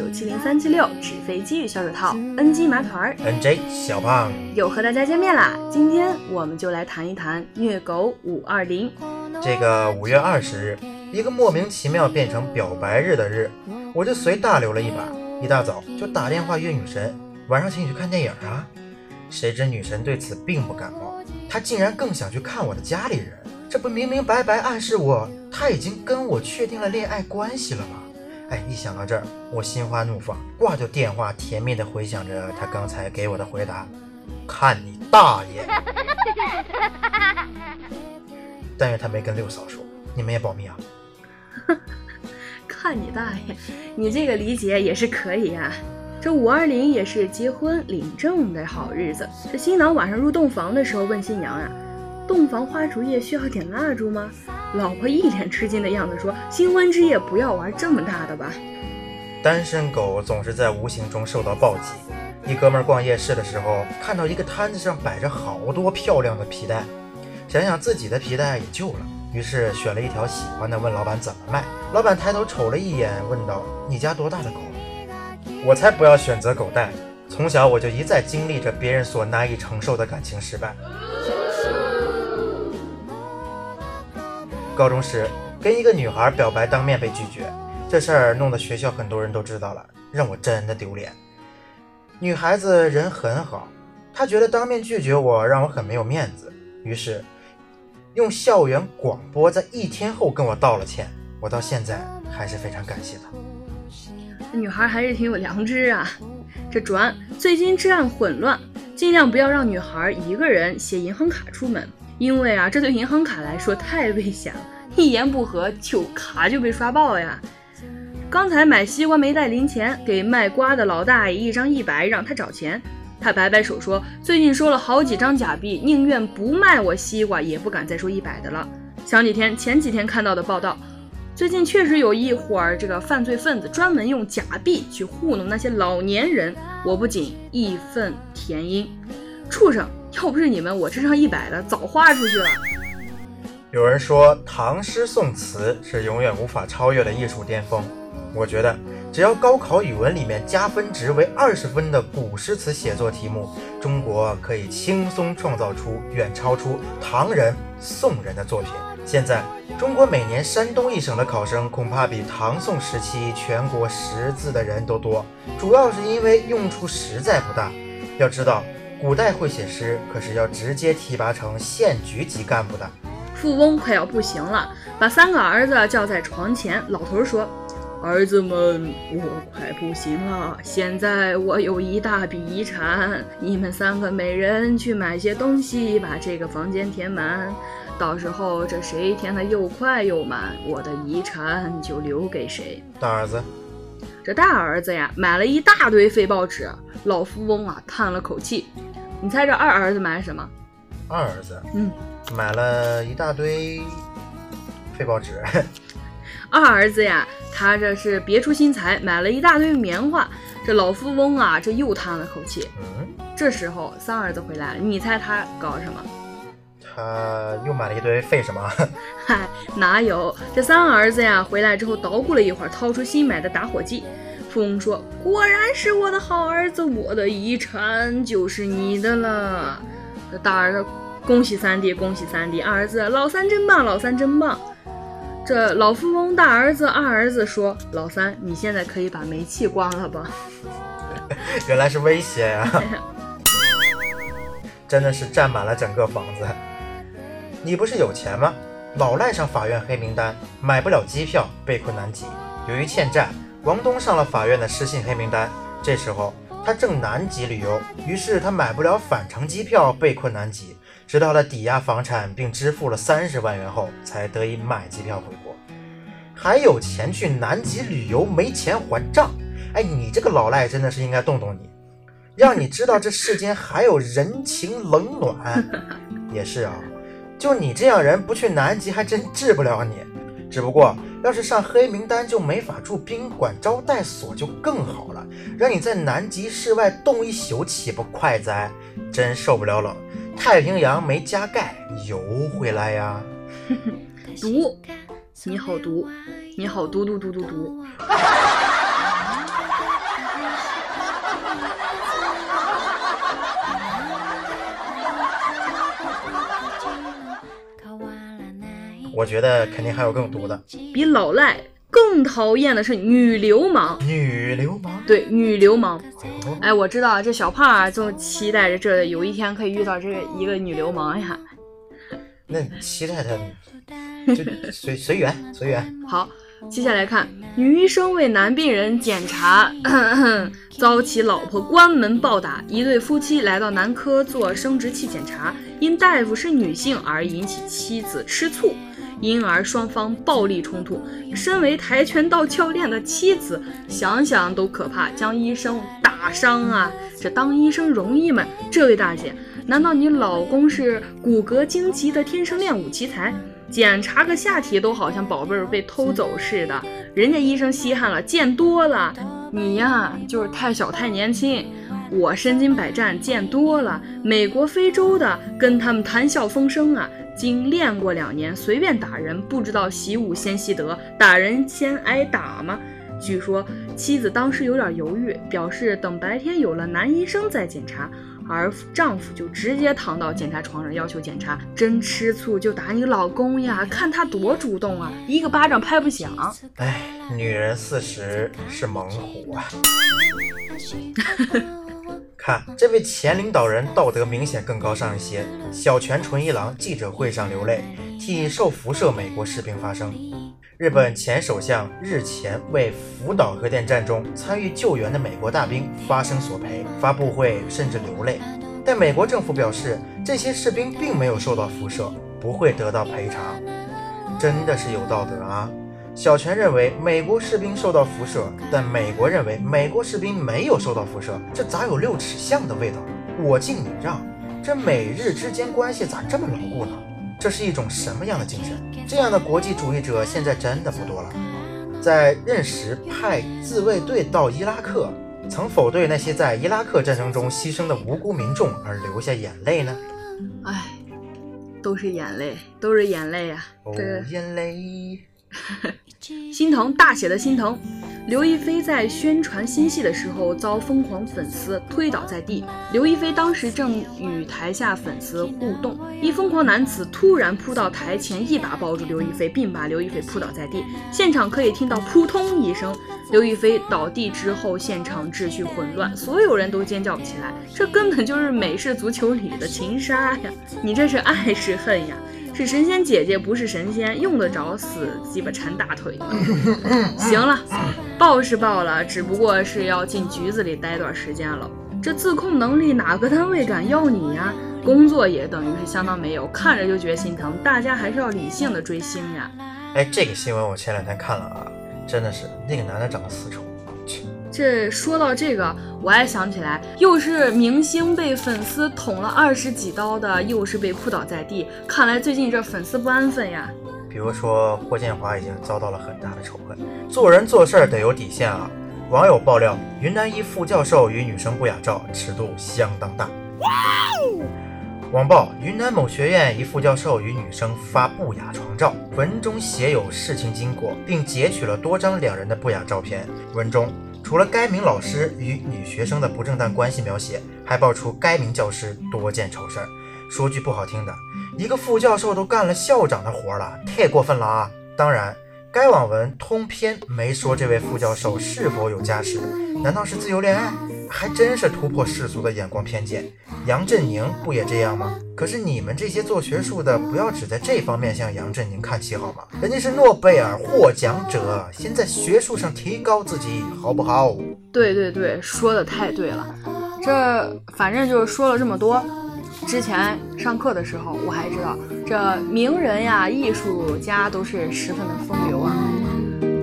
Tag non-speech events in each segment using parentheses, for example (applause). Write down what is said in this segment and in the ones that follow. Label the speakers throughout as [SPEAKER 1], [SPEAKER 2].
[SPEAKER 1] 九七零三七六纸飞机与小手套，NG 麻团儿
[SPEAKER 2] ，NJ 小胖
[SPEAKER 1] 又和大家见面啦。今天我们就来谈一谈虐狗五二零。
[SPEAKER 2] 这个五月二十日，一个莫名其妙变成表白日的日，我就随大流了一把，一大早就打电话约女神，晚上请你去看电影啊。谁知女神对此并不感冒，她竟然更想去看我的家里人，这不明明白白暗示我她已经跟我确定了恋爱关系了吗？哎，一想到这儿，我心花怒放，挂掉电话，甜蜜的回想着他刚才给我的回答：“看你大爷！(laughs) ”但愿他没跟六嫂说，你们也保密啊。(laughs)
[SPEAKER 1] 看你大爷！你这个理解也是可以呀。这五二零也是结婚领证的好日子。这新郎晚上入洞房的时候问新娘啊：“洞房花烛夜需要点蜡烛吗？”老婆一脸吃惊的样子说：“新婚之夜不要玩这么大的吧。”
[SPEAKER 2] 单身狗总是在无形中受到暴击。一哥们逛夜市的时候，看到一个摊子上摆着好多漂亮的皮带，想想自己的皮带也旧了，于是选了一条喜欢的，问老板怎么卖。老板抬头瞅了一眼，问道：“你家多大的狗？”我才不要选择狗带。从小我就一再经历着别人所难以承受的感情失败。高中时跟一个女孩表白，当面被拒绝，这事儿弄得学校很多人都知道了，让我真的丢脸。女孩子人很好，她觉得当面拒绝我让我很没有面子，于是用校园广播在一天后跟我道了歉。我到现在还是非常感谢她。
[SPEAKER 1] 女孩还是挺有良知啊。这转最近治安混乱，尽量不要让女孩一个人携银行卡出门。因为啊，这对银行卡来说太危险了，一言不合就卡就被刷爆呀。刚才买西瓜没带零钱，给卖瓜的老大爷一张一百，让他找钱。他摆摆手说：“最近收了好几张假币，宁愿不卖我西瓜，也不敢再说一百的了。”前几天前几天看到的报道，最近确实有一伙儿这个犯罪分子专门用假币去糊弄那些老年人，我不仅义愤填膺，畜生！要不是你们，我这张一百的早花出去了。
[SPEAKER 2] 有人说唐诗宋词是永远无法超越的艺术巅峰，我觉得只要高考语文里面加分值为二十分的古诗词写作题目，中国可以轻松创造出远超出唐人、宋人的作品。现在中国每年山东一省的考生恐怕比唐宋时期全国识字的人都多，主要是因为用处实在不大。要知道。古代会写诗，可是要直接提拔成县局级干部的。
[SPEAKER 1] 富翁快要不行了，把三个儿子叫在床前。老头说：“儿子们，我快不行了。现在我有一大笔遗产，你们三个每人去买些东西，把这个房间填满。到时候这谁填的又快又满，我的遗产就留给谁。”
[SPEAKER 2] 大儿子，
[SPEAKER 1] 这大儿子呀，买了一大堆废报纸。老富翁啊，叹了口气。你猜这二儿子买了什么？
[SPEAKER 2] 二儿子，
[SPEAKER 1] 嗯，
[SPEAKER 2] 买了一大堆废报纸。(laughs)
[SPEAKER 1] 二儿子呀，他这是别出心裁，买了一大堆棉花。这老富翁啊，这又叹了口气。
[SPEAKER 2] 嗯，
[SPEAKER 1] 这时候三儿子回来了，你猜他搞什么？
[SPEAKER 2] 他又买了一堆废什么？(laughs)
[SPEAKER 1] 嗨，哪有？这三儿子呀，回来之后捣鼓了一会儿，掏出新买的打火机。富翁说：“果然是我的好儿子，我的遗产就是你的了。”这大儿子恭喜三弟，恭喜三弟。二儿子老三真棒，老三真棒。这老富翁大儿子、二儿子说：“老三，你现在可以把煤气关了吧？” (laughs)
[SPEAKER 2] 原来是威胁呀！(laughs) 真的是占满了整个房子。你不是有钱吗？老赖上法院黑名单，买不了机票，被困南极。由于欠债。王东上了法院的失信黑名单，这时候他正南极旅游，于是他买不了返程机票，被困南极，直到他抵押房产并支付了三十万元后，才得以买机票回国。还有钱去南极旅游，没钱还账。哎，你这个老赖真的是应该动动你，让你知道这世间还有人情冷暖。(laughs) 也是啊，就你这样人，不去南极还真治不了你。只不过。要是上黑名单，就没法住宾馆招待所，就更好了。让你在南极室外冻一宿，岂不快哉？真受不了冷。太平洋没加盖，游回来呀！(laughs)
[SPEAKER 1] 毒，你好毒，你好毒毒毒毒毒。(laughs)
[SPEAKER 2] 我觉得肯定还有更毒的。
[SPEAKER 1] 比老赖更讨厌的是女流氓。
[SPEAKER 2] 女流氓？
[SPEAKER 1] 对，女流氓。
[SPEAKER 2] 哦，
[SPEAKER 1] 哎，我知道这小胖啊，就期待着这有一天可以遇到这个一个女流氓呀。
[SPEAKER 2] 那期待他，就随随缘随缘。(laughs)
[SPEAKER 1] 好，接下来看女医生为男病人检查，(clears throat) 遭其老婆关门暴打。一对夫妻来到男科做生殖器检查，因大夫是女性而引起妻子吃醋，因而双方暴力冲突。身为跆拳道教练的妻子，想想都可怕，将医生打伤啊！这当医生容易吗？这位大姐，难道你老公是骨骼惊奇的天生练武奇才？检查个下体都好像宝贝儿被偷走似的，人家医生稀罕了，见多了。你呀，就是太小太年轻。我身经百战，见多了，美国、非洲的跟他们谈笑风生啊。经练过两年，随便打人，不知道习武先习德，打人先挨打吗？据说妻子当时有点犹豫，表示等白天有了男医生再检查。而丈夫就直接躺到检查床上要求检查，真吃醋就打你老公呀！看他多主动啊，一个巴掌拍不响。
[SPEAKER 2] 哎，女人四十是猛虎啊！(laughs) 看这位前领导人道德明显更高尚一些。小泉纯一郎记者会上流泪，替受辐射美国士兵发声。日本前首相日前为福岛核电站中参与救援的美国大兵发声索赔，发布会甚至流泪。但美国政府表示，这些士兵并没有受到辐射，不会得到赔偿。真的是有道德啊！小泉认为美国士兵受到辐射，但美国认为美国士兵没有受到辐射，这咋有六尺巷的味道？我敬你让，这美日之间关系咋这么牢固呢？这是一种什么样的精神？这样的国际主义者现在真的不多了。在任时派自卫队到伊拉克，曾否对那些在伊拉克战争中牺牲的无辜民众而流下眼泪呢？
[SPEAKER 1] 唉，都是眼泪，都是眼泪呀！
[SPEAKER 2] 哦，眼泪。
[SPEAKER 1] 心疼，大写的心疼。刘亦菲在宣传新戏的时候遭疯狂粉丝推倒在地，刘亦菲当时正与台下粉丝互动，一疯狂男子突然扑到台前，一把抱住刘亦菲，并把刘亦菲扑倒在地，现场可以听到扑通一声，刘亦菲倒地之后，现场秩序混乱，所有人都尖叫起来，这根本就是美式足球里的情杀呀！你这是爱是恨呀？是神仙姐姐，不是神仙，用得着死鸡巴缠大腿吗？行了，报是报了，只不过是要进局子里待段时间了。这自控能力哪个单位敢要你呀？工作也等于是相当没有，看着就觉得心疼。大家还是要理性的追星呀。
[SPEAKER 2] 哎，这个新闻我前两天看了啊，真的是那个男的长得死丑。
[SPEAKER 1] 这说到这个，我还想起来，又是明星被粉丝捅了二十几刀的，又是被扑倒在地。看来最近这粉丝不安分呀。
[SPEAKER 2] 比如说霍建华已经遭到了很大的仇恨，做人做事儿得有底线啊。网友爆料，云南一副教授与女生不雅照，尺度相当大。网曝云南某学院一副教授与女生发不雅床照，文中写有事情经过，并截取了多张两人的不雅照片。文中除了该名老师与女学生的不正当关系描写，还爆出该名教师多件丑事儿。说句不好听的，一个副教授都干了校长的活了，太过分了啊！当然，该网文通篇没说这位副教授是否有家室，难道是自由恋爱？还真是突破世俗的眼光偏见。杨振宁不也这样吗？可是你们这些做学术的，不要只在这方面向杨振宁看齐好吗？人家是诺贝尔获奖者，先在学术上提高自己，好不好？
[SPEAKER 1] 对对对，说的太对了。这反正就是说了这么多。之前上课的时候，我还知道这名人呀、艺术家都是十分的风流啊。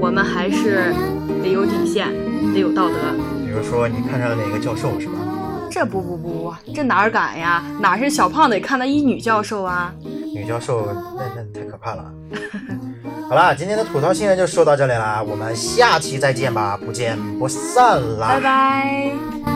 [SPEAKER 1] 我们还是得有底线，得有道德。
[SPEAKER 2] 比如说你看上了哪个教授是吧？
[SPEAKER 1] 这不不不不，这哪儿敢呀？哪是小胖得看到一女教授啊？
[SPEAKER 2] 女教授那那太可怕了。(laughs) 好啦，今天的吐槽新人就说到这里啦，我们下期再见吧，不见不散啦，
[SPEAKER 1] 拜拜。